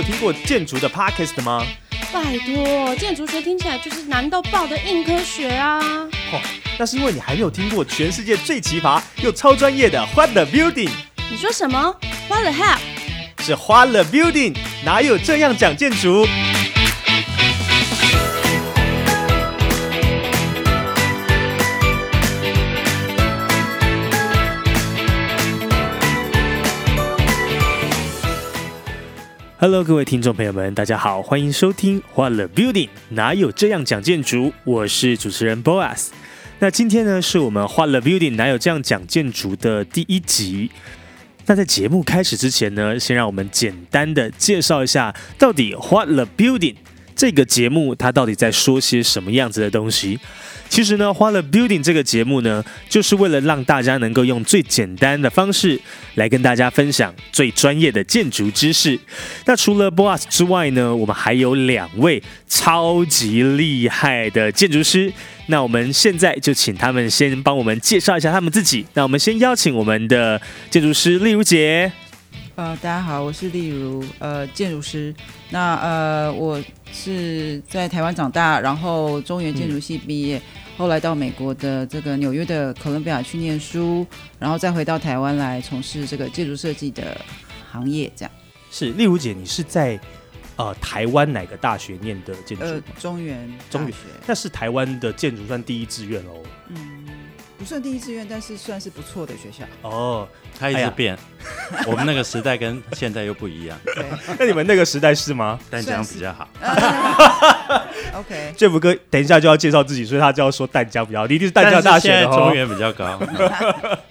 有听过建筑的 Podcast 吗？拜托，建筑学听起来就是难到爆的硬科学啊！哦，那是因为你还没有听过全世界最奇葩又超专业的 What the Building。你说什么？What the hell？是 What the Building，哪有这样讲建筑？Hello，各位听众朋友们，大家好，欢迎收听《欢乐 Building》，哪有这样讲建筑？我是主持人 Boas。那今天呢，是我们《欢乐 Building》哪有这样讲建筑的第一集。那在节目开始之前呢，先让我们简单的介绍一下，到底《欢乐 Building》这个节目它到底在说些什么样子的东西。其实呢，花了 Building 这个节目呢，就是为了让大家能够用最简单的方式来跟大家分享最专业的建筑知识。那除了 Boss 之外呢，我们还有两位超级厉害的建筑师。那我们现在就请他们先帮我们介绍一下他们自己。那我们先邀请我们的建筑师丽如姐。呃，大家好，我是例如呃建筑师。那呃，我是在台湾长大，然后中原建筑系毕业。后来到美国的这个纽约的哥伦比亚去念书，然后再回到台湾来从事这个建筑设计的行业。这样是，例如姐，你是在呃台湾哪个大学念的建筑？呃，中原中原，那是台湾的建筑算第一志愿哦。嗯。不算第一志愿，但是算是不错的学校。哦，它一直变，我们那个时代跟现在又不一样。对，那你们那个时代是吗？淡江比较好。OK，建福哥等一下就要介绍自己，所以他就要说淡江比较好，一定是淡江大学的中原比较高。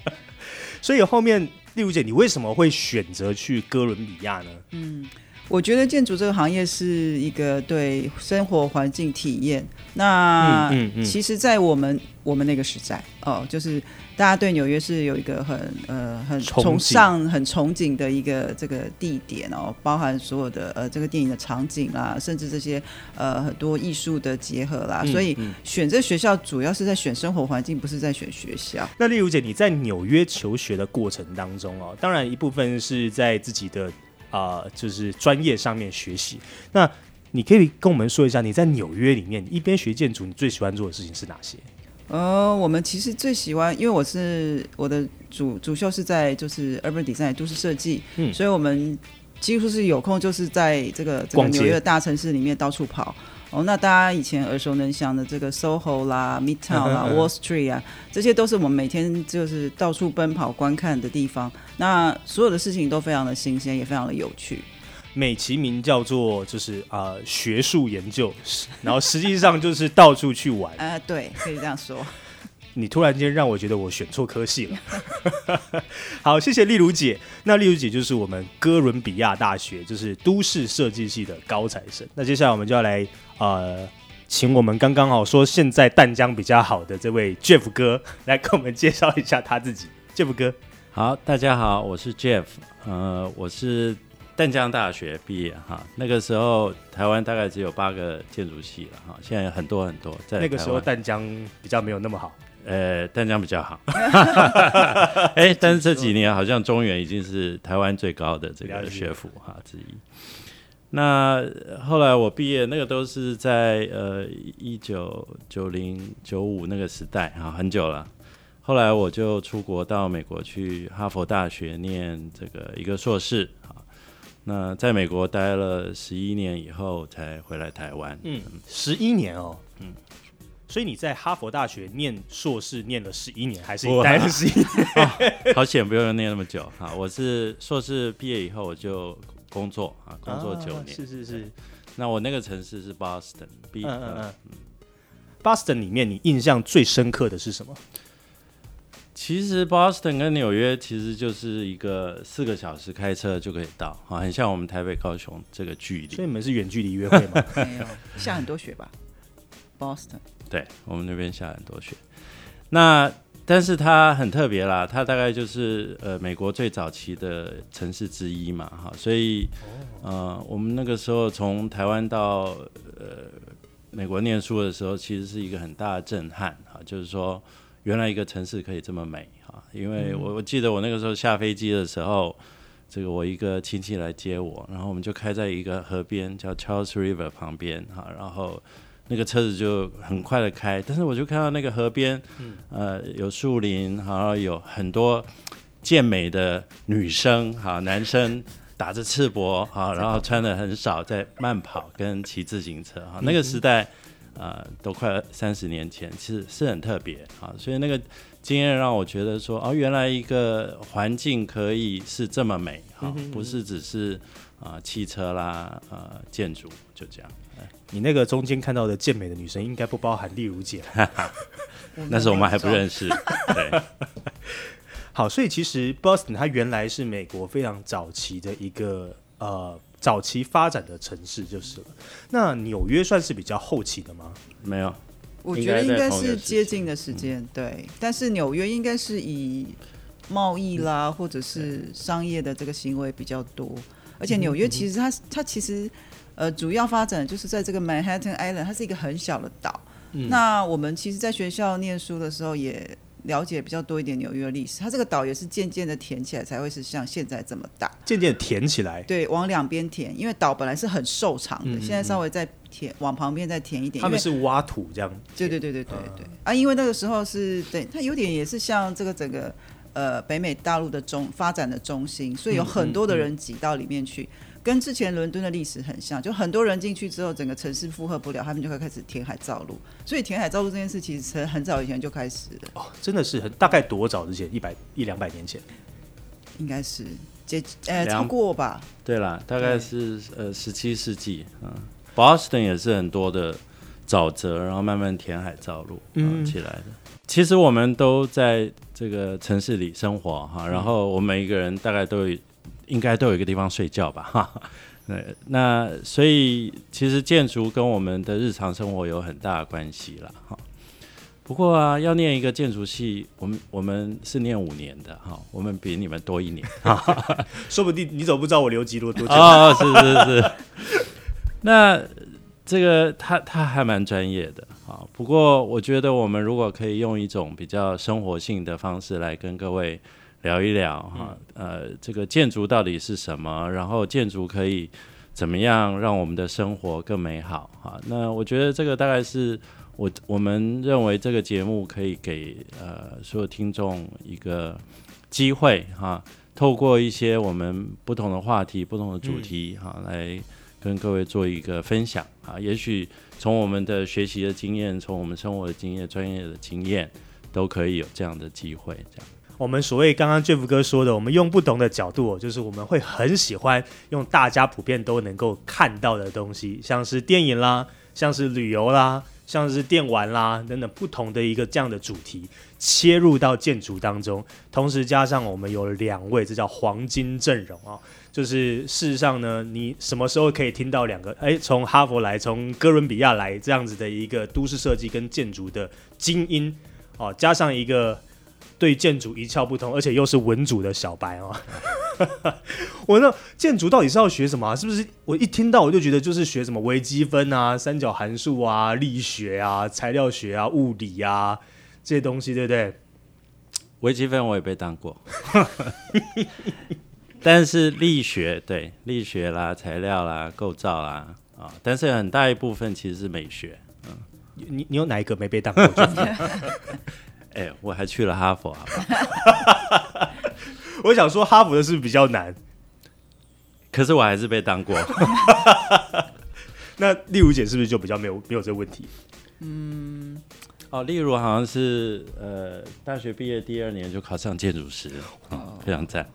所以后面，例如姐，你为什么会选择去哥伦比亚呢？嗯。我觉得建筑这个行业是一个对生活环境体验。那其实，在我们我们那个时代哦，就是大家对纽约是有一个很呃很崇尚、很憧憬的一个这个地点哦，包含所有的呃这个电影的场景啦，甚至这些呃很多艺术的结合啦。所以选这学校主要是在选生活环境，不是在选学校。那例如姐，你在纽约求学的过程当中哦，当然一部分是在自己的。啊，就是专业上面学习。那你可以跟我们说一下，你在纽约里面你一边学建筑，你最喜欢做的事情是哪些？呃，我们其实最喜欢，因为我是我的主主修是在就是 urban design 都市设计，嗯，所以我们几乎是有空就是在这个这个纽约的大城市里面到处跑。哦，那大家以前耳熟能详的这个 SOHO 啦、Midtown 啦、Wall Street 啊，这些都是我们每天就是到处奔跑观看的地方。那所有的事情都非常的新鲜，也非常的有趣。美其名叫做就是啊学术研究，然后实际上就是到处去玩。呃，对，可以这样说。你突然间让我觉得我选错科系了。好，谢谢丽如姐。那丽如姐就是我们哥伦比亚大学就是都市设计系的高材生。那接下来我们就要来呃，请我们刚刚好说现在淡江比较好的这位 Jeff 哥来跟我们介绍一下他自己。Jeff 哥，好，大家好，我是 Jeff。呃，我是淡江大学毕业哈。那个时候台湾大概只有八个建筑系了哈，现在很多很多。在那个时候淡江比较没有那么好。呃，淡江比较好，哎，但是这几年好像中原已经是台湾最高的这个学府哈之一。那后来我毕业，那个都是在呃一九九零九五那个时代啊，很久了。后来我就出国到美国去哈佛大学念这个一个硕士啊。那在美国待了十一年以后，才回来台湾。嗯，十一年哦，嗯。所以你在哈佛大学念硕士念了十一年，还是待了十一年？好险，不用念那么久哈。我是硕士毕业以后我就工作啊，工作九年。是是是。那我那个城市是 Boston。嗯嗯嗯。Boston 里面你印象最深刻的是什么？其实 Boston 跟纽约其实就是一个四个小时开车就可以到啊，很像我们台北高雄这个距离。所以你们是远距离约会吗？没有，下很多雪吧，Boston。对我们那边下很多雪，那但是它很特别啦，它大概就是呃美国最早期的城市之一嘛，哈，所以呃我们那个时候从台湾到呃美国念书的时候，其实是一个很大的震撼哈，就是说原来一个城市可以这么美哈，因为我我记得我那个时候下飞机的时候，这个我一个亲戚来接我，然后我们就开在一个河边，叫 Charles River 旁边哈，然后那个车子就很快的开，但是我就看到那个河边，呃，有树林，然后有很多健美的女生哈，男生打着赤膊哈，然后穿的很少，在慢跑跟骑自行车哈，那个时代。呃，都快三十年前，其实是很特别啊，所以那个经验让我觉得说，哦，原来一个环境可以是这么美啊，不是只是啊汽车啦，呃建筑就这样。你那个中间看到的健美的女生，应该不包含丽如姐，那时候我们还不认识。对，好，所以其实 Boston 它原来是美国非常早期的一个呃。早期发展的城市就是了。那纽约算是比较后期的吗？没有，我觉得应该是接近的时间。对，但是纽约应该是以贸易啦，或者是商业的这个行为比较多。而且纽约其实它它其实呃主要发展就是在这个 Manhattan Island，它是一个很小的岛。那我们其实，在学校念书的时候也。了解比较多一点纽约的历史，它这个岛也是渐渐的填起来，才会是像现在这么大。渐渐填起来，对，往两边填，因为岛本来是很瘦长的，现在稍微再填，往旁边再填一点。他们是挖土这样。对对对对对对啊！因为那个时候是对它有点也是像这个整个呃北美大陆的中发展的中心，所以有很多的人挤到里面去。跟之前伦敦的历史很像，就很多人进去之后，整个城市负荷不了，他们就会开始填海造路。所以填海造路这件事，其实很早以前就开始了。哦，真的是很大概多早之前？一百一两百年前？应该是接呃超过吧？对啦，大概是呃十七世纪嗯。Boston 也是很多的沼泽，然后慢慢填海造陆嗯起来的。其实我们都在这个城市里生活哈，然后我们每一个人大概都有。应该都有一个地方睡觉吧，哈，对，那所以其实建筑跟我们的日常生活有很大的关系了，哈。不过啊，要念一个建筑系，我们我们是念五年的，哈，我们比你们多一年，哈，说不定你怎么不知道我留级多多久？哦，是是是。那这个他他还蛮专业的，啊。不过我觉得我们如果可以用一种比较生活性的方式来跟各位。聊一聊哈，呃，这个建筑到底是什么？然后建筑可以怎么样让我们的生活更美好？哈，那我觉得这个大概是我我们认为这个节目可以给呃所有听众一个机会哈，透过一些我们不同的话题、不同的主题哈，来跟各位做一个分享啊。也许从我们的学习的经验，从我们生活的经验、专业的经验，都可以有这样的机会，这样。我们所谓刚刚 Jeff 哥说的，我们用不同的角度，就是我们会很喜欢用大家普遍都能够看到的东西，像是电影啦，像是旅游啦，像是电玩啦等等不同的一个这样的主题切入到建筑当中，同时加上我们有两位，这叫黄金阵容啊，就是事实上呢，你什么时候可以听到两个？哎，从哈佛来，从哥伦比亚来这样子的一个都市设计跟建筑的精英哦，加上一个。对建筑一窍不通，而且又是文组的小白哦。我那建筑到底是要学什么？啊是不是我一听到我就觉得就是学什么微积分啊、三角函数啊、力学啊、材料学啊、物理啊这些东西，对不对？微积分我也被当过，但是力学对力学啦、材料啦、构造啦啊，但是很大一部分其实是美学。嗯，你你有哪一个没被当过？哎，我还去了哈佛啊！我想说哈佛的是比较难？可是我还是被当过。那例如姐是不是就比较没有没有这个问题？嗯，哦，例如好像是呃，大学毕业第二年就考上建筑师，非常赞，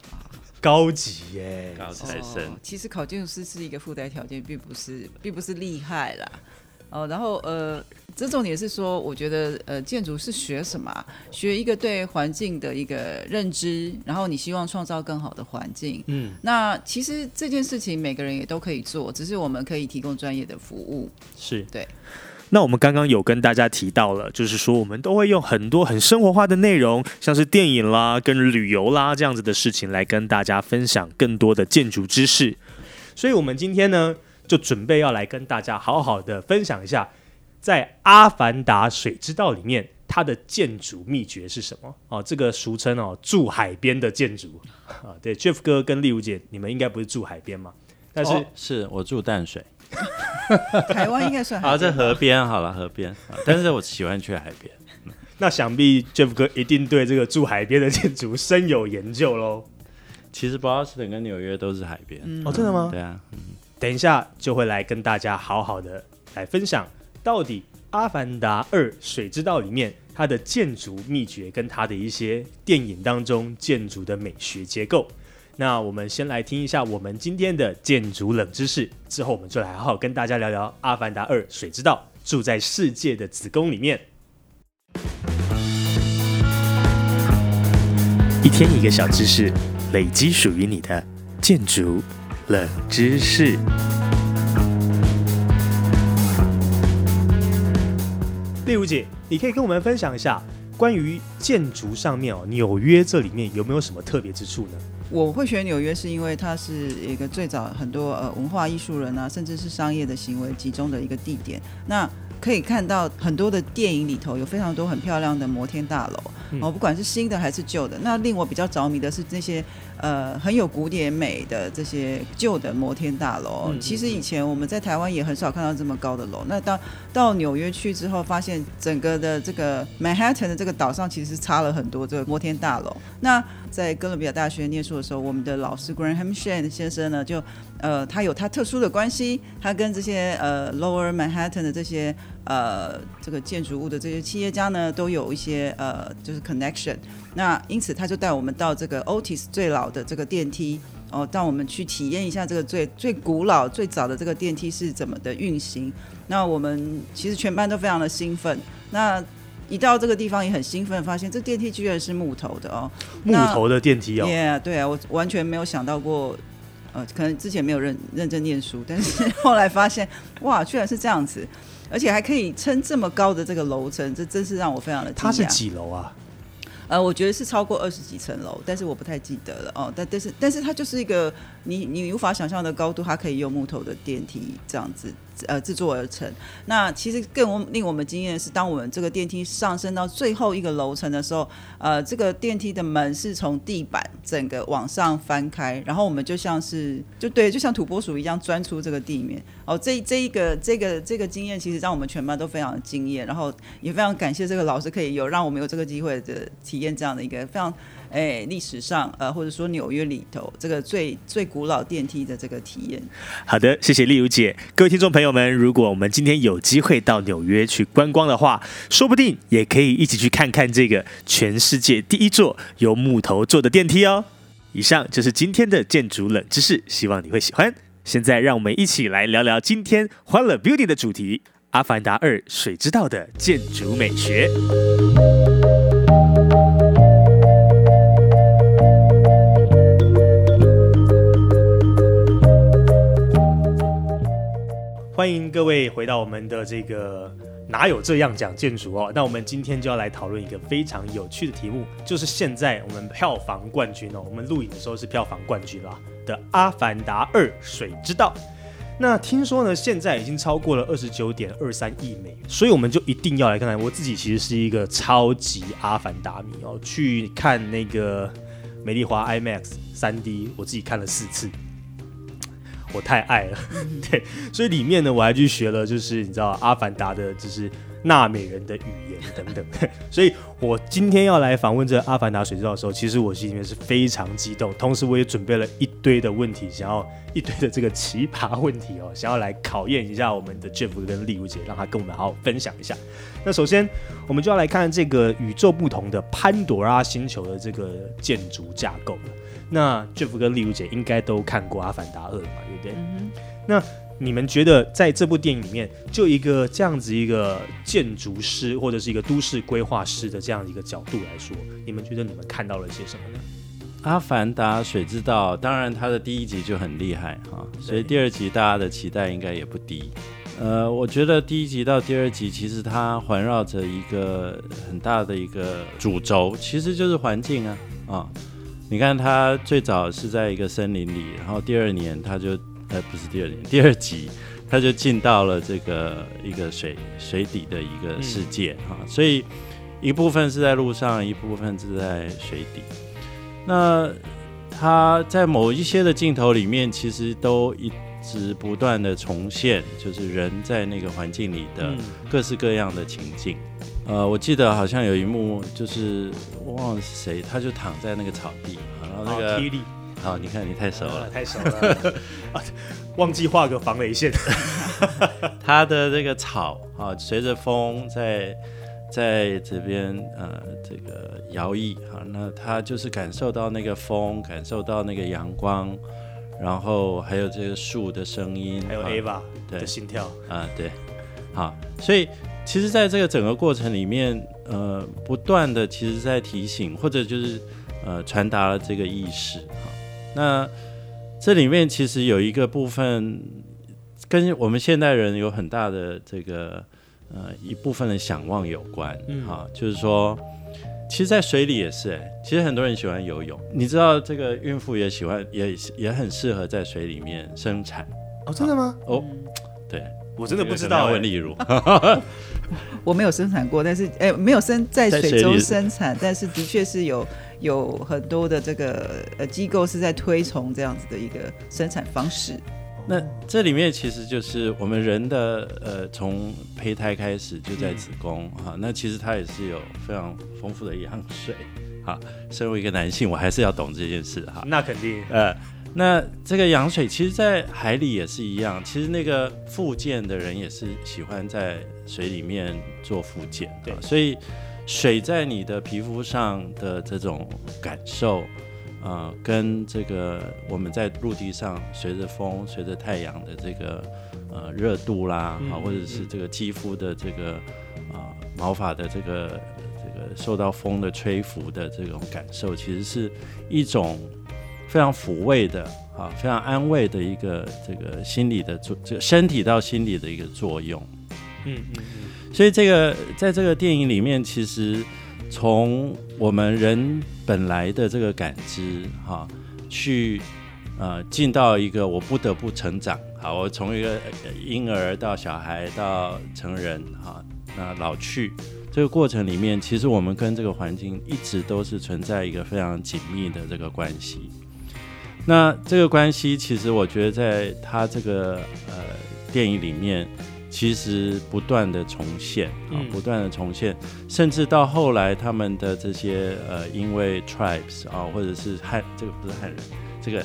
高级耶，高材生。其实考建筑师是一个附带条件，并不是并不是厉害啦。哦，然后呃。这重点是说，我觉得呃，建筑是学什么？学一个对环境的一个认知，然后你希望创造更好的环境。嗯，那其实这件事情每个人也都可以做，只是我们可以提供专业的服务。是对。那我们刚刚有跟大家提到了，就是说我们都会用很多很生活化的内容，像是电影啦、跟旅游啦这样子的事情，来跟大家分享更多的建筑知识。所以，我们今天呢，就准备要来跟大家好好的分享一下。在《阿凡达：水之道》里面它的建筑秘诀是什么？哦，这个俗称哦住海边的建筑啊。对，Jeff 哥跟丽茹姐，你们应该不是住海边吗？但是是我住淡水，台湾应该算好在河边好了，河边。但是我喜欢去海边。那想必 Jeff 哥一定对这个住海边的建筑深有研究喽。其实 Boston 跟纽约都是海边哦，真的吗？对啊，等一下就会来跟大家好好的来分享，到底《阿凡达二：水之道》里面它的建筑秘诀跟它的一些电影当中建筑的美学结构。那我们先来听一下我们今天的建筑冷知识，之后我们就来好好跟大家聊聊《阿凡达二：水之道》住在世界的子宫里面。一天一个小知识。累积属于你的建筑冷知识。例如姐，你可以跟我们分享一下关于建筑上面哦，纽约这里面有没有什么特别之处呢？我会选纽约，是因为它是一个最早很多呃文化艺术人啊，甚至是商业的行为集中的一个地点。那可以看到很多的电影里头有非常多很漂亮的摩天大楼哦，不管是新的还是旧的。那令我比较着迷的是那些。呃，很有古典美的这些旧的摩天大楼，其实以前我们在台湾也很少看到这么高的楼。那到到纽约去之后，发现整个的这个 Manhattan 的这个岛上其实差了很多这个摩天大楼。那在哥伦比亚大学念书的时候，我们的老师 Graham Shan 先生呢，就呃，他有他特殊的关系，他跟这些呃 Lower Manhattan 的这些呃这个建筑物的这些企业家呢，都有一些呃就是 connection。那因此他就带我们到这个 Otis 最老的这个电梯哦，让我们去体验一下这个最最古老、最早的这个电梯是怎么的运行。那我们其实全班都非常的兴奋。那一到这个地方也很兴奋，发现这电梯居然是木头的哦，木头的电梯哦。Yeah，对啊，我完全没有想到过，呃，可能之前没有认认真念书，但是后来发现，哇，居然是这样子，而且还可以撑这么高的这个楼层，这真是让我非常的惊讶。它是几楼啊？呃，我觉得是超过二十几层楼，但是我不太记得了哦。但但是但是它就是一个你你无法想象的高度，它可以用木头的电梯这样子。呃，制作而成。那其实更令我们惊艳的是，当我们这个电梯上升到最后一个楼层的时候，呃，这个电梯的门是从地板整个往上翻开，然后我们就像是就对，就像土拨鼠一样钻出这个地面。哦，这这一个这个这个经验，其实让我们全班都非常惊艳，然后也非常感谢这个老师可以有让我们有这个机会的体验这样的一个非常。哎，历史上呃，或者说纽约里头这个最最古老电梯的这个体验。好的，谢谢丽如姐。各位听众朋友们，如果我们今天有机会到纽约去观光的话，说不定也可以一起去看看这个全世界第一座由木头做的电梯哦。以上就是今天的建筑冷知识，希望你会喜欢。现在让我们一起来聊聊今天欢乐 Beauty 的主题《阿凡达二：水之道》的建筑美学。欢迎各位回到我们的这个哪有这样讲建筑哦？那我们今天就要来讨论一个非常有趣的题目，就是现在我们票房冠军哦，我们录影的时候是票房冠军啦的《阿凡达二：水之道》。那听说呢，现在已经超过了二十九点二三亿美元，所以我们就一定要来看看。我自己其实是一个超级阿凡达迷哦，去看那个美丽华 IMAX 三 D，我自己看了四次。我太爱了，对，所以里面呢，我还去学了，就是你知道《阿凡达》的，就是纳美人的语言等等。所以我今天要来访问这《阿凡达》水之道的时候，其实我心里面是非常激动，同时我也准备了一堆的问题，想要一堆的这个奇葩问题哦，想要来考验一下我们的 Jeff 跟丽茹姐，让她跟我们好好分享一下。那首先，我们就要来看这个宇宙不同的潘多拉星球的这个建筑架构了。那 Jeff 跟丽茹姐应该都看过《阿凡达二》嘛，对不对？那你们觉得在这部电影里面，就一个这样子一个建筑师或者是一个都市规划师的这样一个角度来说，你们觉得你们看到了些什么呢？《阿凡达：水之道》当然它的第一集就很厉害哈，所以第二集大家的期待应该也不低。呃，我觉得第一集到第二集其实它环绕着一个很大的一个主轴，其实就是环境啊啊。你看，他最早是在一个森林里，然后第二年他就，呃，不是第二年，第二集他就进到了这个一个水水底的一个世界啊，所以一部分是在路上，一部分是在水底。那他在某一些的镜头里面，其实都一直不断的重现，就是人在那个环境里的各式各样的情境。呃，我记得好像有一幕，就是我忘了是谁，他就躺在那个草地，然后那个，好，你看你太熟了，太熟了，忘记画个防雷线。他的这个草啊，随着风在在这边呃这个摇曳哈，那他就是感受到那个风，感受到那个阳光，然后还有这个树的声音，还有 Ava 的心跳啊，对，好，所以。其实，在这个整个过程里面，呃，不断的其实在提醒，或者就是呃传达了这个意识哈。那这里面其实有一个部分，跟我们现代人有很大的这个呃一部分的想望有关嗯哈。就是说，其实，在水里也是哎，其实很多人喜欢游泳。你知道，这个孕妇也喜欢，也也很适合在水里面生产哦？真的吗？哦，对。我真的不知道。问例如，我没有生产过，但是哎，没有生在水中生产，但是的确是有有很多的这个呃机构是在推崇这样子的一个生产方式。那这里面其实就是我们人的呃，从胚胎开始就在子宫哈，那其实它也是有非常丰富的羊水哈。身为一个男性，我还是要懂这件事哈。那肯定呃。那这个羊水，其实，在海里也是一样。其实那个复健的人也是喜欢在水里面做复健，对。所以水在你的皮肤上的这种感受，呃，跟这个我们在陆地上随着风、随着太阳的这个呃热度啦，啊，或者是这个肌肤的这个啊毛发的这个这个受到风的吹拂的这种感受，其实是一种。非常抚慰的啊，非常安慰的一个这个心理的作，这个身体到心理的一个作用。嗯嗯嗯。所以这个在这个电影里面，其实从我们人本来的这个感知哈，去呃进到一个我不得不成长。好，我从一个婴儿到小孩到成人哈，那老去这个过程里面，其实我们跟这个环境一直都是存在一个非常紧密的这个关系。那这个关系，其实我觉得在他这个呃电影里面，其实不断的重现啊，不断的重现，甚至到后来他们的这些呃，因为 tribes 啊，或者是汉，这个不是汉人，这个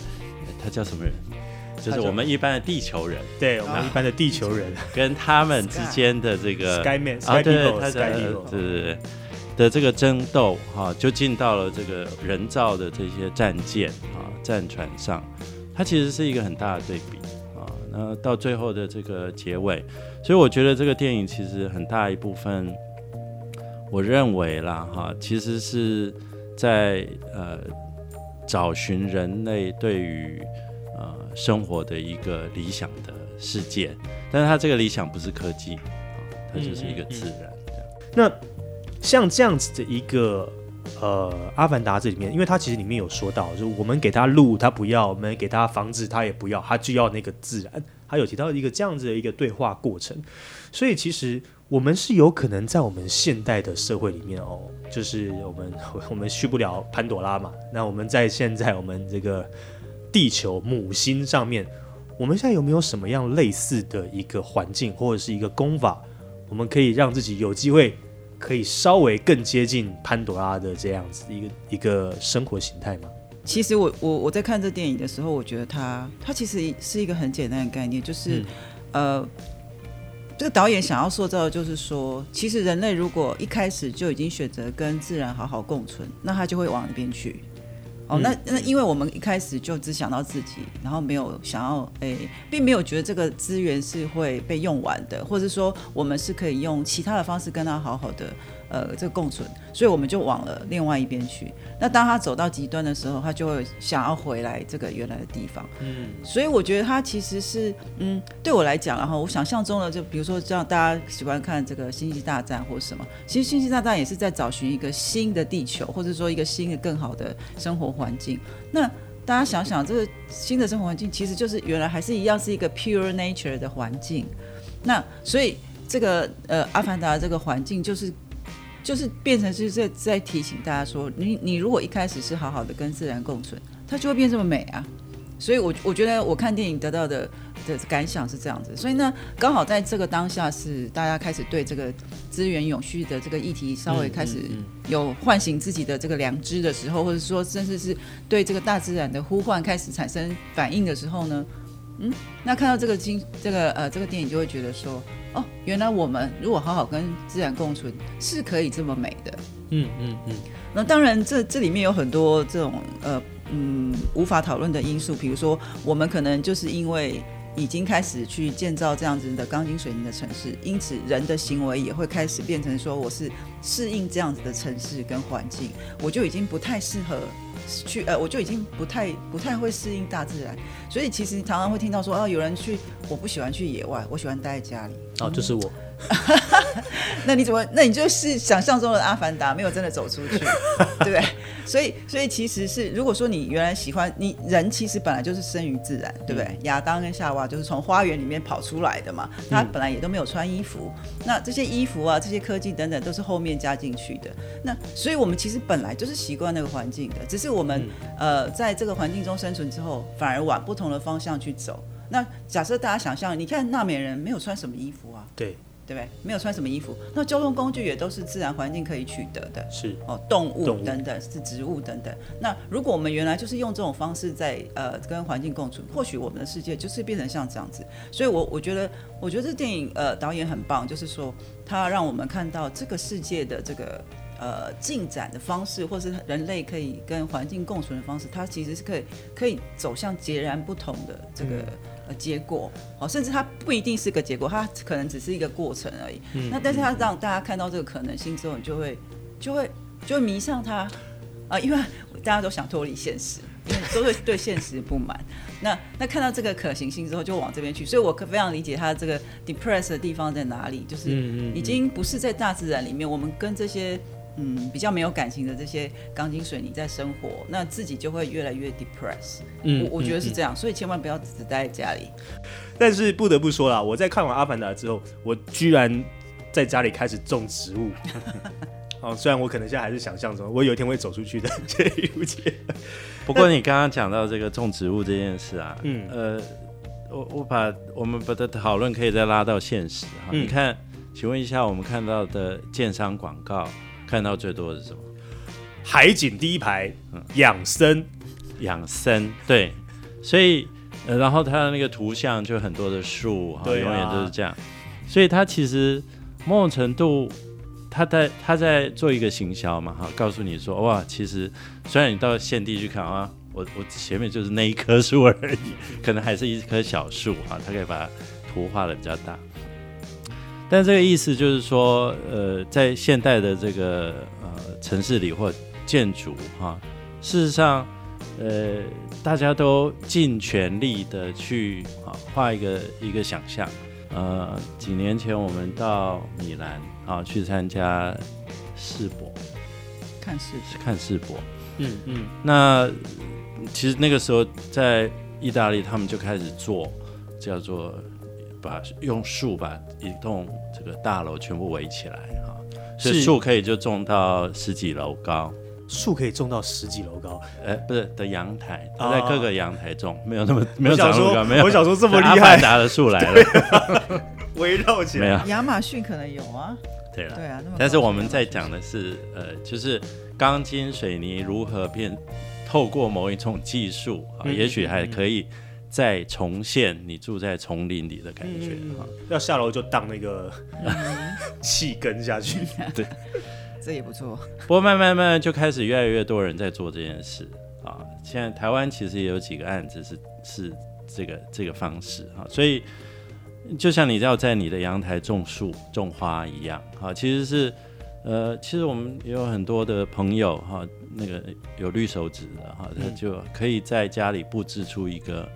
他叫什么人？就是我们一般的地球人，对我们一般的地球人，跟他们之间的这个 啊，对，他的对对对的这个争斗哈，就进到了这个人造的这些战舰啊。战船上，它其实是一个很大的对比啊。那到最后的这个结尾，所以我觉得这个电影其实很大一部分，我认为啦哈，其实是在呃找寻人类对于呃生活的一个理想的世界。但是它这个理想不是科技啊，它就是一个自然。那像这样子的一个。呃，阿凡达这里面，因为它其实里面有说到，就我们给他路，他不要；我们给他房子，他也不要，他就要那个自然。他有提到一个这样子的一个对话过程，所以其实我们是有可能在我们现代的社会里面哦，就是我们我们去不了潘朵拉嘛。那我们在现在我们这个地球母星上面，我们现在有没有什么样类似的一个环境或者是一个功法，我们可以让自己有机会？可以稍微更接近潘朵拉的这样子一个一个生活形态吗？其实我我我在看这电影的时候，我觉得它它其实是一个很简单的概念，就是呃，这个导演想要塑造的就是说，其实人类如果一开始就已经选择跟自然好好共存，那他就会往那边去。哦，那那因为我们一开始就只想到自己，然后没有想要诶，并没有觉得这个资源是会被用完的，或者说我们是可以用其他的方式跟他好好的。呃，这个共存，所以我们就往了另外一边去。那当他走到极端的时候，他就会想要回来这个原来的地方。嗯，所以我觉得他其实是，嗯，对我来讲，然后我想象中的，就比如说像，大家喜欢看这个《星际大战》或什么，其实《星际大战》也是在找寻一个新的地球，或者说一个新的更好的生活环境。那大家想想，这个新的生活环境其实就是原来还是一样是一个 pure nature 的环境。那所以这个呃，阿凡达这个环境就是。就是变成是在在提醒大家说，你你如果一开始是好好的跟自然共存，它就会变这么美啊。所以，我我觉得我看电影得到的的感想是这样子。所以呢，刚好在这个当下，是大家开始对这个资源永续的这个议题稍微开始有唤醒自己的这个良知的时候，或者说甚至是对这个大自然的呼唤开始产生反应的时候呢，嗯，那看到这个经这个呃这个电影，就会觉得说，哦，原来我们如果好好跟自然共存，是可以这么美的。嗯嗯嗯。那当然，这这里面有很多这种呃。嗯，无法讨论的因素，比如说，我们可能就是因为已经开始去建造这样子的钢筋水泥的城市，因此人的行为也会开始变成说，我是适应这样子的城市跟环境，我就已经不太适合去，呃，我就已经不太不太会适应大自然，所以其实常常会听到说，啊，有人去，我不喜欢去野外，我喜欢待在家里。哦，就是我。那你怎么？那你就是想象中的阿凡达，没有真的走出去，对不对？所以，所以其实是，如果说你原来喜欢你人，其实本来就是生于自然，对不对？亚当跟夏娃就是从花园里面跑出来的嘛，他本来也都没有穿衣服。那这些衣服啊，这些科技等等，都是后面加进去的。那所以我们其实本来就是习惯那个环境的，只是我们呃在这个环境中生存之后，反而往不同的方向去走。那假设大家想象，你看纳美人没有穿什么衣服啊？对。对不对？没有穿什么衣服，那交通工具也都是自然环境可以取得的，是哦，动物等等是植物等等。那如果我们原来就是用这种方式在呃跟环境共处，或许我们的世界就是变成像这样子。所以，我我觉得，我觉得这电影呃导演很棒，就是说他让我们看到这个世界的这个呃进展的方式，或是人类可以跟环境共存的方式，它其实是可以可以走向截然不同的这个。结果哦，甚至它不一定是个结果，它可能只是一个过程而已。那但是它让大家看到这个可能性之后，你就会就会就会迷上它啊，因为大家都想脱离现实，因为都会对现实不满。那那看到这个可行性之后，就往这边去。所以我可非常理解他这个 depressed 的地方在哪里，就是已经不是在大自然里面，我们跟这些。嗯，比较没有感情的这些钢筋水泥在生活，那自己就会越来越 depressed。嗯，我我觉得是这样，所以千万不要只待在家里。但是不得不说啦，我在看完《阿凡达》之后，我居然在家里开始种植物。哦，虽然我可能现在还是想象中，我有一天会走出去的这一路街。不过你刚刚讲到这个种植物这件事啊，嗯，呃，我我把我们把的讨论可以再拉到现实哈。你看，请问一下，我们看到的建商广告。看到最多的是什么？海景第一排，养生，养生，对，所以，呃，然后它的那个图像就很多的树，哈，永远都是这样，所以它其实某种程度，他在他在做一个行销嘛，哈，告诉你说，哇，其实虽然你到现地去看啊，我我前面就是那一棵树而已，可能还是一棵小树，哈，他可以把图画的比较大。但这个意思就是说，呃，在现代的这个呃城市里或建筑哈，事实上，呃，大家都尽全力的去啊画一个一个想象。呃，几年前我们到米兰啊去参加世博，看世看世博，嗯嗯，那其实那个时候在意大利，他们就开始做叫做。把用树把一栋这个大楼全部围起来哈，所以树可以就种到十几楼高，树可以种到十几楼高，哎，不是的阳台，在各个阳台种，没有那么没有长那么高，没有。我想说这么厉害，拿的树来了，围绕起来。没有，亚马逊可能有啊。对了，对啊，但是我们在讲的是，呃，就是钢筋水泥如何变，透过某一种技术啊，也许还可以。再重现你住在丛林里的感觉哈，要下楼就荡那个气根下去，对，这也不错。不过慢慢慢慢就开始越来越多人在做这件事啊。现在台湾其实也有几个案子是是这个这个方式哈，所以就像你要在你的阳台种树种花一样哈，其实是呃，其实我们也有很多的朋友哈，那个有绿手指的哈，他就可以在家里布置出一个。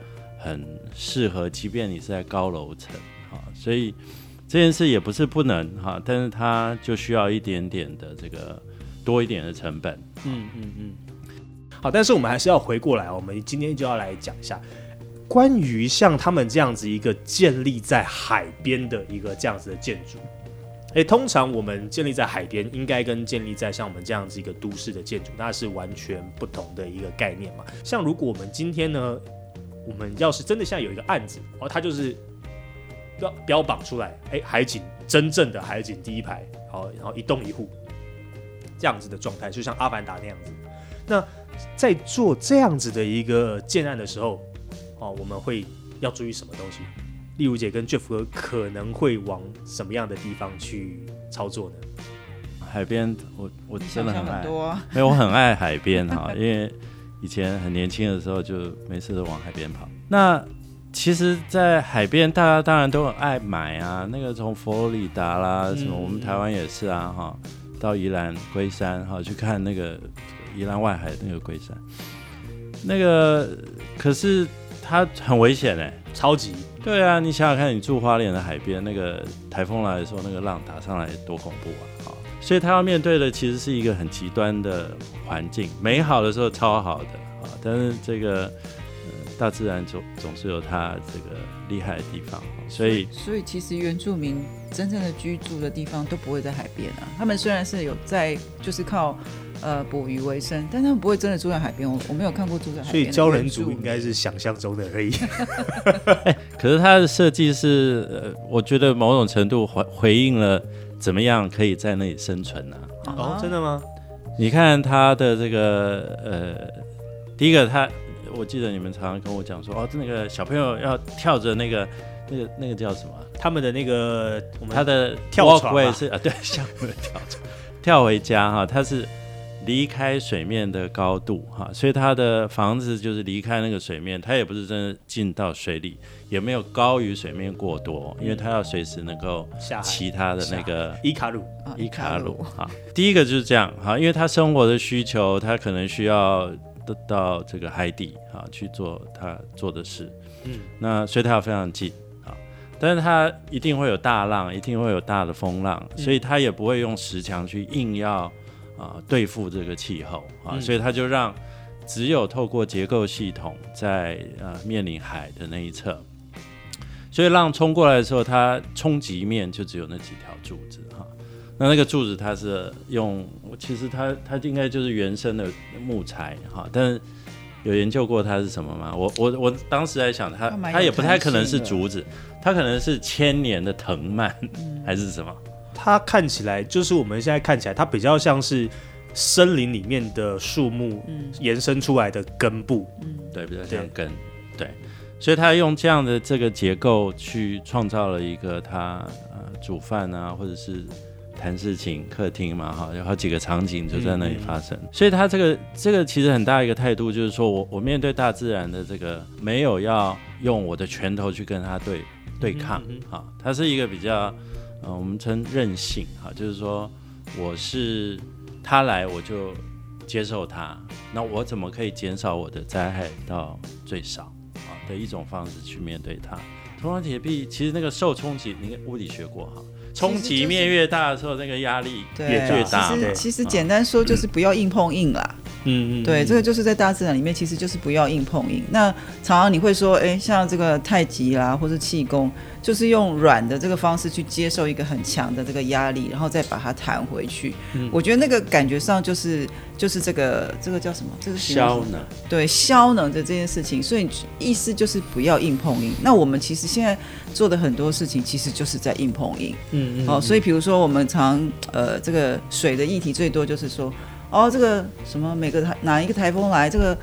很适合，即便你是在高楼层，哈，所以这件事也不是不能哈，但是它就需要一点点的这个多一点的成本，嗯嗯嗯。好，但是我们还是要回过来，我们今天就要来讲一下关于像他们这样子一个建立在海边的一个这样子的建筑，哎，通常我们建立在海边，应该跟建立在像我们这样子一个都市的建筑，那是完全不同的一个概念嘛。像如果我们今天呢，我们要是真的像有一个案子，哦，它就是标标榜出来，哎，海景真正的海景第一排，好，然后一栋一户这样子的状态，就像阿凡达那样子。那在做这样子的一个建案的时候，哦，我们会要注意什么东西？例如姐跟 Jeff 哥可能会往什么样的地方去操作呢？海边，我我真的很爱，没有我很爱海边哈，因为以前很年轻的时候就没事都往海边跑。那其实，在海边，大家当然都很爱买啊，那个从佛罗里达啦，什么我们台湾也是啊哈，到宜兰龟山哈去看那个宜兰外海那个龟山，那个可是它很危险哎，超级。对啊，你想想看，你住花莲的海边，那个台风来的时候，那个浪打上来多恐怖啊！好，所以他要面对的其实是一个很极端的环境，美好的时候超好的啊，但是这个大自然总总是有它这个厉害的地方，所以所以其实原住民真正的居住的地方都不会在海边啊，他们虽然是有在，就是靠。呃，捕鱼为生，但他们不会真的住在海边。我我没有看过住在海边。所以鲛人族应该是想象中的而已。可是它的设计是，呃，我觉得某种程度回回应了怎么样可以在那里生存呢？哦，真的吗？你看他的这个，呃，第一个，他我记得你们常常跟我讲说，哦，那个小朋友要跳着那个那个那个叫什么？他们的那个他的跳床是啊，对，小朋友跳床跳回家哈，他是。离开水面的高度，哈，所以他的房子就是离开那个水面，他也不是真的进到水里，也没有高于水面过多，因为他要随时能够其他的那个伊卡鲁，伊卡鲁，哈，第一个就是这样，哈，因为他生活的需求，他可能需要到到这个海底，哈，去做他做的事，嗯，那所以他要非常近，啊，但是他一定会有大浪，一定会有大的风浪，所以他也不会用石墙去硬要。啊，对付这个气候啊，所以他就让只有透过结构系统在呃面临海的那一侧，所以浪冲过来的时候，它冲击面就只有那几条柱子哈。那那个柱子它是用，其实它它应该就是原生的木材哈，但是有研究过它是什么吗？我我我当时在想，它它也不太可能是竹子，它可能是千年的藤蔓还是什么？它看起来就是我们现在看起来，它比较像是森林里面的树木延伸出来的根部，嗯，对，比较像根，对，所以他用这样的这个结构去创造了一个他呃煮饭啊，或者是谈事情客厅嘛，哈，有好几个场景就在那里发生，所以他这个这个其实很大一个态度就是说我我面对大自然的这个没有要用我的拳头去跟他对对抗，哈，它是一个比较。呃，我们称任性哈，就是说我是他来我就接受他，那我怎么可以减少我的灾害到最少啊的一种方式去面对它。铜墙铁壁其实那个受冲击，你物理学过哈，冲击面越大的时候，那个压力也越大。其实其实简单说就是不要硬碰硬啦。嗯嗯，对，这个就是在大自然里面，其实就是不要硬碰硬。那常常你会说，哎，像这个太极啦，或是气功。就是用软的这个方式去接受一个很强的这个压力，然后再把它弹回去。嗯，我觉得那个感觉上就是就是这个这个叫什么？这个消能。对，消能的这件事情，所以意思就是不要硬碰硬。那我们其实现在做的很多事情，其实就是在硬碰硬。嗯嗯。哦，所以比如说我们常呃这个水的议题最多就是说，哦这个什么每个台哪一个台风来这个。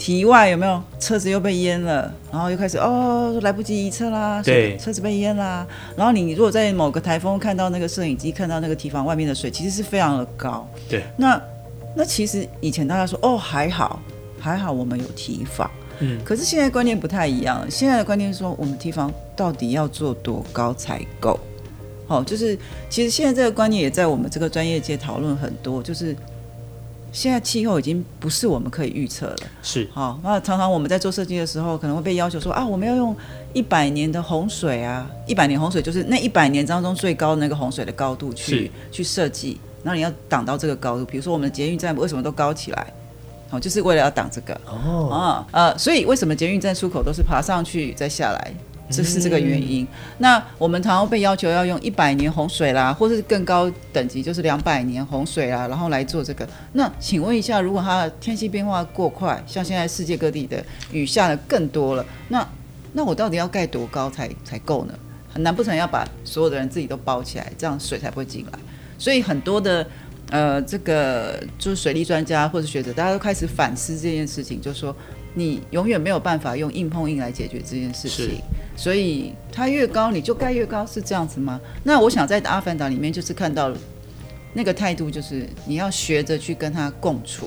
题外有没有车子又被淹了，然后又开始哦来不及移车啦，对，车子被淹啦。然后你如果在某个台风看到那个摄影机看到那个堤防外面的水，其实是非常的高。对，那那其实以前大家说哦还好还好我们有堤防，嗯，可是现在观念不太一样了。现在的观念是说我们堤防到底要做多高才够？哦，就是其实现在这个观念也在我们这个专业界讨论很多，就是。现在气候已经不是我们可以预测了，是好。那常常我们在做设计的时候，可能会被要求说啊，我们要用一百年的洪水啊，一百年洪水就是那一百年当中最高的那个洪水的高度去去设计。那你要挡到这个高度，比如说我们的捷运站为什么都高起来？好，就是为了要挡这个。哦啊呃，所以为什么捷运站出口都是爬上去再下来？这是这个原因。那我们常常被要求要用一百年洪水啦，或是更高等级就是两百年洪水啦，然后来做这个。那请问一下，如果它天气变化过快，像现在世界各地的雨下的更多了，那那我到底要盖多高才才够呢？难不成要把所有的人自己都包起来，这样水才不会进来？所以很多的呃，这个就是水利专家或者学者，大家都开始反思这件事情，就说。你永远没有办法用硬碰硬来解决这件事情，所以它越高你就盖越高，是这样子吗？那我想在《阿凡达》里面就是看到了那个态度，就是你要学着去跟它共处。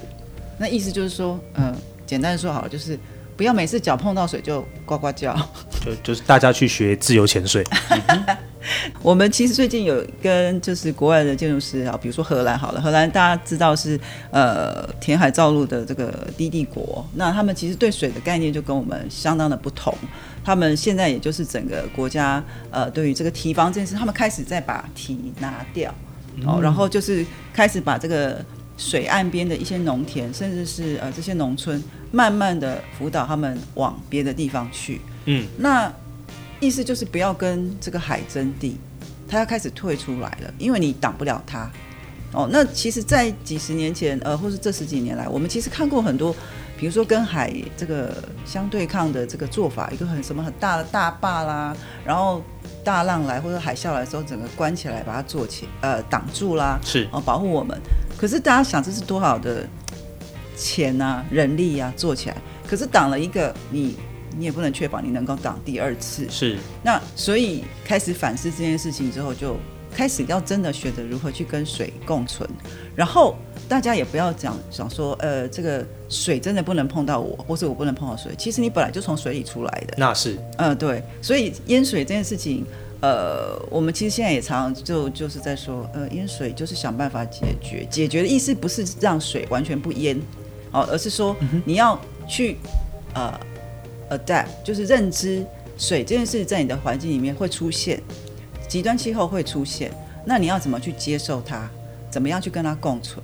那意思就是说，嗯，简单说好了，就是不要每次脚碰到水就呱呱叫，就就是大家去学自由潜水。我们其实最近有跟就是国外的建筑师啊，比如说荷兰好了，荷兰大家知道是呃填海造陆的这个低地国，那他们其实对水的概念就跟我们相当的不同。他们现在也就是整个国家呃对于这个提防这件事，他们开始在把提拿掉，哦，然后就是开始把这个水岸边的一些农田，甚至是呃这些农村，慢慢的辅导他们往别的地方去。嗯，那。意思就是不要跟这个海争地，他要开始退出来了，因为你挡不了他。哦，那其实，在几十年前，呃，或是这十几年来，我们其实看过很多，比如说跟海这个相对抗的这个做法，一个很什么很大的大坝啦，然后大浪来或者海啸来的时候，整个关起来把它做起，呃，挡住啦，是哦，保护我们。可是大家想，这是多少的钱啊、人力啊做起来，可是挡了一个你。你也不能确保你能够挡第二次，是。那所以开始反思这件事情之后，就开始要真的学着如何去跟水共存。然后大家也不要讲想说，呃，这个水真的不能碰到我，或是我不能碰到水。其实你本来就从水里出来的。那是。嗯，对。所以淹水这件事情，呃，我们其实现在也常就就是在说，呃，淹水就是想办法解决。解决的意思不是让水完全不淹，哦，而是说你要去，呃。adapt 就是认知水这件事在你的环境里面会出现，极端气候会出现，那你要怎么去接受它？怎么样去跟它共存？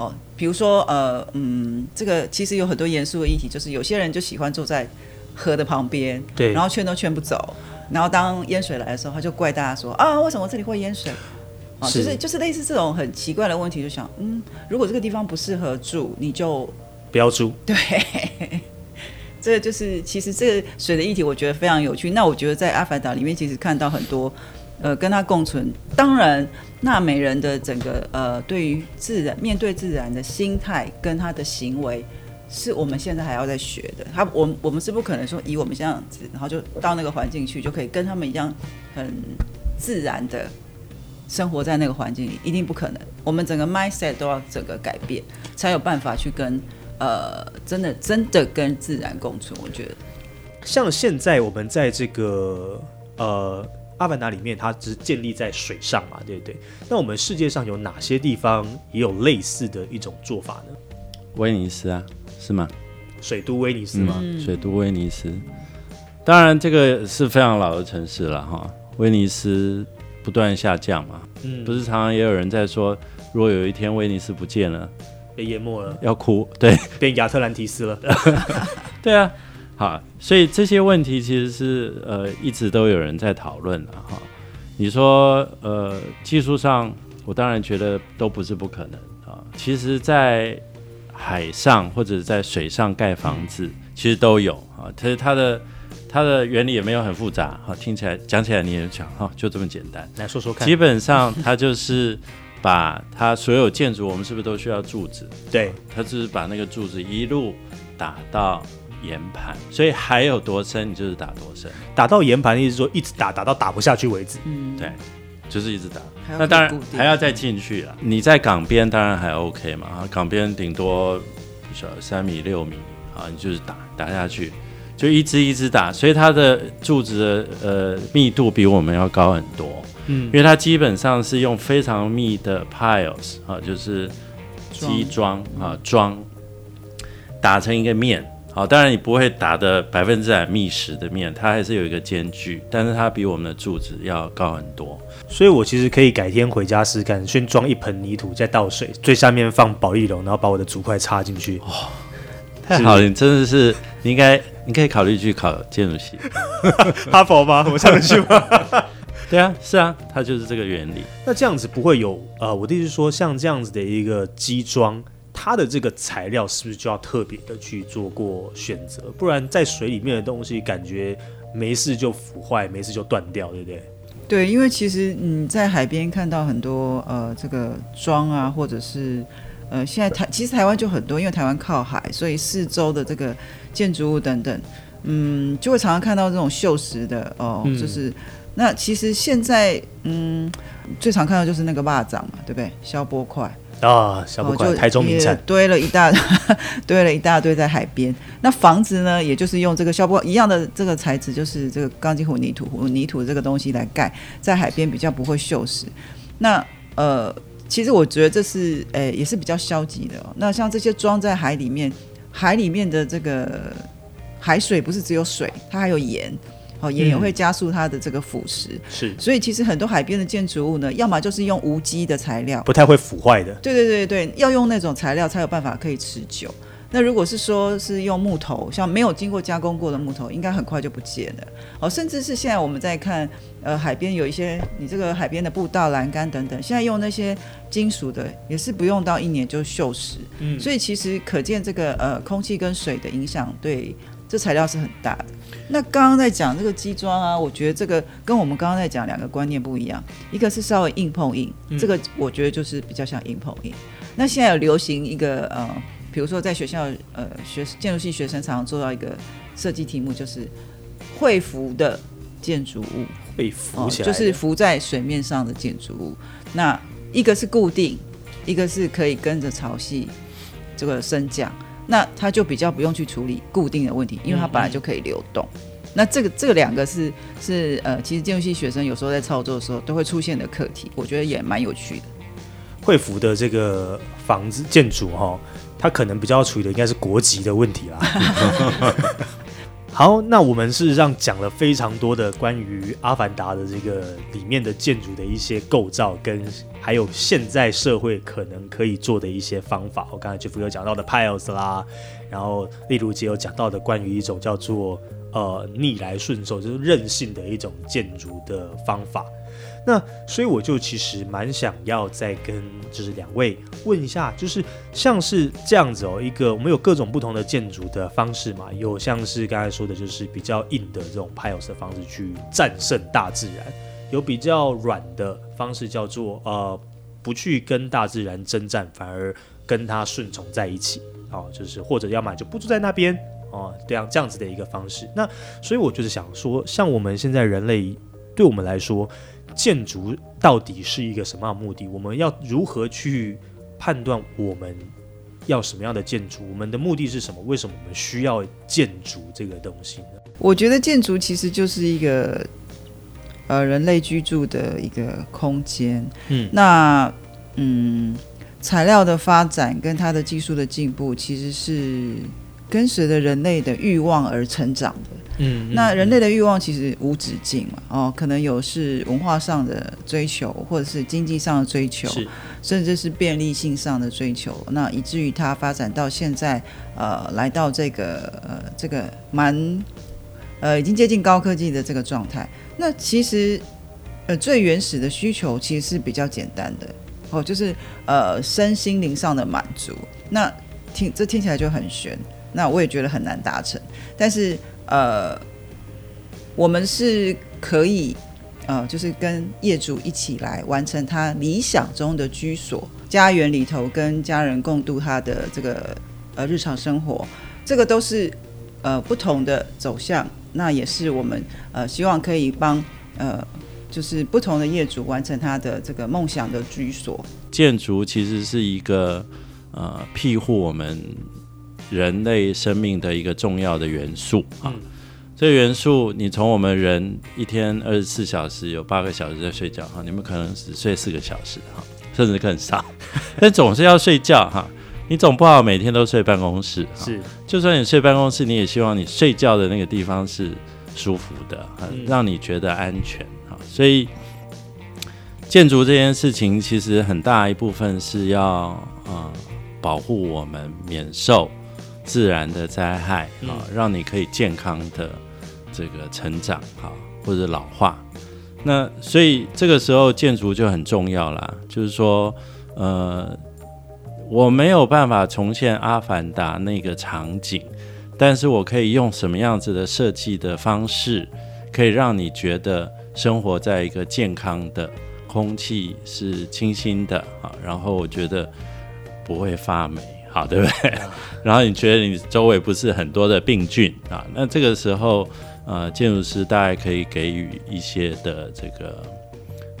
哦，比如说呃嗯，这个其实有很多严肃的议题，就是有些人就喜欢坐在河的旁边，对，然后劝都劝不走，然后当淹水来的时候，他就怪大家说啊，为什么这里会淹水？啊，就是就是类似这种很奇怪的问题，就想嗯，如果这个地方不适合住，你就不要住，对。这个就是，其实这个水的议题，我觉得非常有趣。那我觉得在《阿凡达》里面，其实看到很多，呃，跟它共存。当然，纳美人的整个呃，对于自然、面对自然的心态跟他的行为，是我们现在还要在学的。他，我我们是不可能说以我们这样子，然后就到那个环境去，就可以跟他们一样很自然的生活在那个环境里，一定不可能。我们整个 mindset 都要整个改变，才有办法去跟。呃，真的真的跟自然共存，我觉得。像现在我们在这个呃《阿凡达》里面，它只是建立在水上嘛，对不对？那我们世界上有哪些地方也有类似的一种做法呢？威尼斯啊，是吗？水都威尼斯吗？水都威尼斯，当然这个是非常老的城市了哈。威尼斯不断下降嘛，嗯，不是常常也有人在说，如果有一天威尼斯不见了。被淹没了，要哭，对，变亚特兰提斯了，对啊，好，所以这些问题其实是呃一直都有人在讨论的哈。你说呃技术上，我当然觉得都不是不可能啊。其实，在海上或者在水上盖房子，其实都有啊。其实它的它的原理也没有很复杂哈，听起来讲起来你也讲哈，就这么简单。来说说看，基本上它就是。把它所有建筑，我们是不是都需要柱子？对，它就是把那个柱子一路打到岩盘，所以还有多深，你就是打多深。打到岩盘，意思说一直打，打到打不下去为止。嗯，对，就是一直打。那当然还要再进去了。你在港边当然还 OK 嘛，港边顶多小三米六米啊，你就是打打下去，就一直一直打，所以它的柱子的呃密度比我们要高很多。嗯，因为它基本上是用非常密的 piles 啊，就是基桩啊桩打成一个面。好，当然你不会打的百分之百密实的面，它还是有一个间距，但是它比我们的柱子要高很多。所以我其实可以改天回家试看，先装一盆泥土，再倒水，最下面放保利龙，然后把我的竹块插进去。哦，太好了！你真的是你应该你可以考虑去考建筑系，哈佛吗？我上得去吗？对啊，是啊，它就是这个原理。那这样子不会有呃，我的意思是说，像这样子的一个基桩，它的这个材料是不是就要特别的去做过选择？不然在水里面的东西，感觉没事就腐坏，没事就断掉，对不对？对，因为其实你在海边看到很多呃这个桩啊，或者是呃现在台其实台湾就很多，因为台湾靠海，所以四周的这个建筑物等等，嗯，就会常常看到这种锈蚀的哦，就是。那其实现在，嗯，最常看到就是那个蚂蚱嘛，对不对？消波块啊，小波块，台中名产，堆了一大 堆了一大堆在海边。那房子呢，也就是用这个消波一样的这个材质，就是这个钢筋混凝土、混凝土这个东西来盖，在海边比较不会锈蚀。那呃，其实我觉得这是诶，也是比较消极的。那像这些装在海里面，海里面的这个海水不是只有水，它还有盐。哦，盐也会加速它的这个腐蚀，是，所以其实很多海边的建筑物呢，要么就是用无机的材料，不太会腐坏的。对对对对，要用那种材料才有办法可以持久。那如果是说是用木头，像没有经过加工过的木头，应该很快就不见了。哦，甚至是现在我们在看，呃，海边有一些你这个海边的步道、栏杆等等，现在用那些金属的，也是不用到一年就锈蚀。嗯，所以其实可见这个呃空气跟水的影响对这材料是很大的。那刚刚在讲这个基桩啊，我觉得这个跟我们刚刚在讲两个观念不一样，一个是稍微硬碰硬，这个我觉得就是比较像硬碰硬。那现在有流行一个呃，比如说在学校呃学建筑系学生常常做到一个设计题目，就是会浮的建筑物，会浮起来，就是浮在水面上的建筑物。那一个是固定，一个是可以跟着潮汐这个升降。那他就比较不用去处理固定的问题，因为他本来就可以流动。那这个这两个是是呃，其实建筑系学生有时候在操作的时候都会出现的课题，我觉得也蛮有趣的。惠福的这个房子建筑哈，它可能比较处理的应该是国籍的问题啦。好，那我们事实上讲了非常多的关于阿凡达的这个里面的建筑的一些构造，跟还有现在社会可能可以做的一些方法。我刚才 Jeff 有讲到的 Piles 啦，然后例如杰有讲到的关于一种叫做呃逆来顺受，就是任性的一种建筑的方法。那所以我就其实蛮想要再跟就是两位问一下，就是像是这样子哦，一个我们有各种不同的建筑的方式嘛，有像是刚才说的，就是比较硬的这种 piles 的方式去战胜大自然，有比较软的方式叫做呃不去跟大自然征战，反而跟它顺从在一起哦，就是或者要么就不住在那边哦，这样这样子的一个方式。那所以我就是想说，像我们现在人类对我们来说。建筑到底是一个什么样的目的？我们要如何去判断我们要什么样的建筑？我们的目的是什么？为什么我们需要建筑这个东西呢？我觉得建筑其实就是一个呃人类居住的一个空间。嗯，那嗯材料的发展跟它的技术的进步，其实是跟随着人类的欲望而成长的。嗯，那人类的欲望其实无止境嘛，哦，可能有是文化上的追求，或者是经济上的追求，甚至是便利性上的追求，那以至于它发展到现在，呃，来到这个呃这个蛮呃已经接近高科技的这个状态。那其实呃最原始的需求其实是比较简单的，哦，就是呃身心灵上的满足。那听这听起来就很悬，那我也觉得很难达成，但是。呃，我们是可以，呃，就是跟业主一起来完成他理想中的居所、家园里头跟家人共度他的这个呃日常生活，这个都是呃不同的走向。那也是我们呃希望可以帮呃就是不同的业主完成他的这个梦想的居所。建筑其实是一个呃庇护我们。人类生命的一个重要的元素啊，这个元素，你从我们人一天二十四小时有八个小时在睡觉哈，你们可能只睡四个小时哈，甚至更少，但总是要睡觉哈。你总不好每天都睡办公室，是，就算你睡办公室，你也希望你睡觉的那个地方是舒服的，让你觉得安全哈。所以建筑这件事情，其实很大一部分是要啊保护我们免受。自然的灾害啊，让你可以健康的这个成长啊，或者老化。那所以这个时候建筑就很重要啦，就是说，呃，我没有办法重现阿凡达那个场景，但是我可以用什么样子的设计的方式，可以让你觉得生活在一个健康的空气是清新的啊，然后我觉得不会发霉，好对不对？然后你觉得你周围不是很多的病菌啊，那这个时候。呃，建筑师大概可以给予一些的这个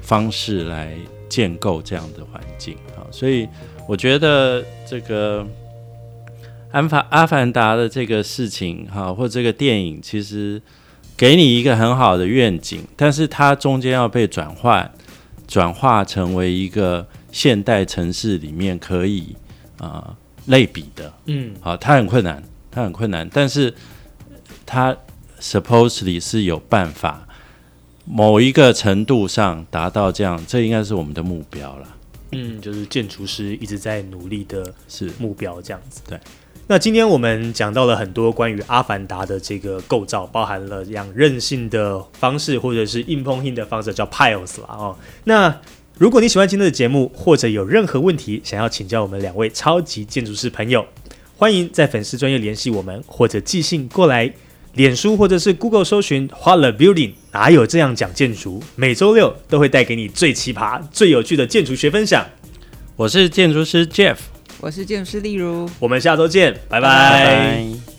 方式来建构这样的环境啊，所以我觉得这个安法阿凡达的这个事情哈，或这个电影其实给你一个很好的愿景，但是它中间要被转换转化成为一个现代城市里面可以啊类比的，嗯，好，它很困难，它很困难，但是它。Supposedly 是有办法，某一个程度上达到这样，这应该是我们的目标了。嗯，就是建筑师一直在努力的是目标这样子。对。那今天我们讲到了很多关于阿凡达的这个构造，包含了这样韧性的方式，或者是硬碰硬的方式，叫 Piles 啦。哦。那如果你喜欢今天的节目，或者有任何问题想要请教我们两位超级建筑师朋友，欢迎在粉丝专业联系我们，或者寄信过来。脸书或者是 Google 搜寻“花了 Building”，哪有这样讲建筑？每周六都会带给你最奇葩、最有趣的建筑学分享。我是建筑师 Jeff，我是建筑师例如，我们下周见，拜拜。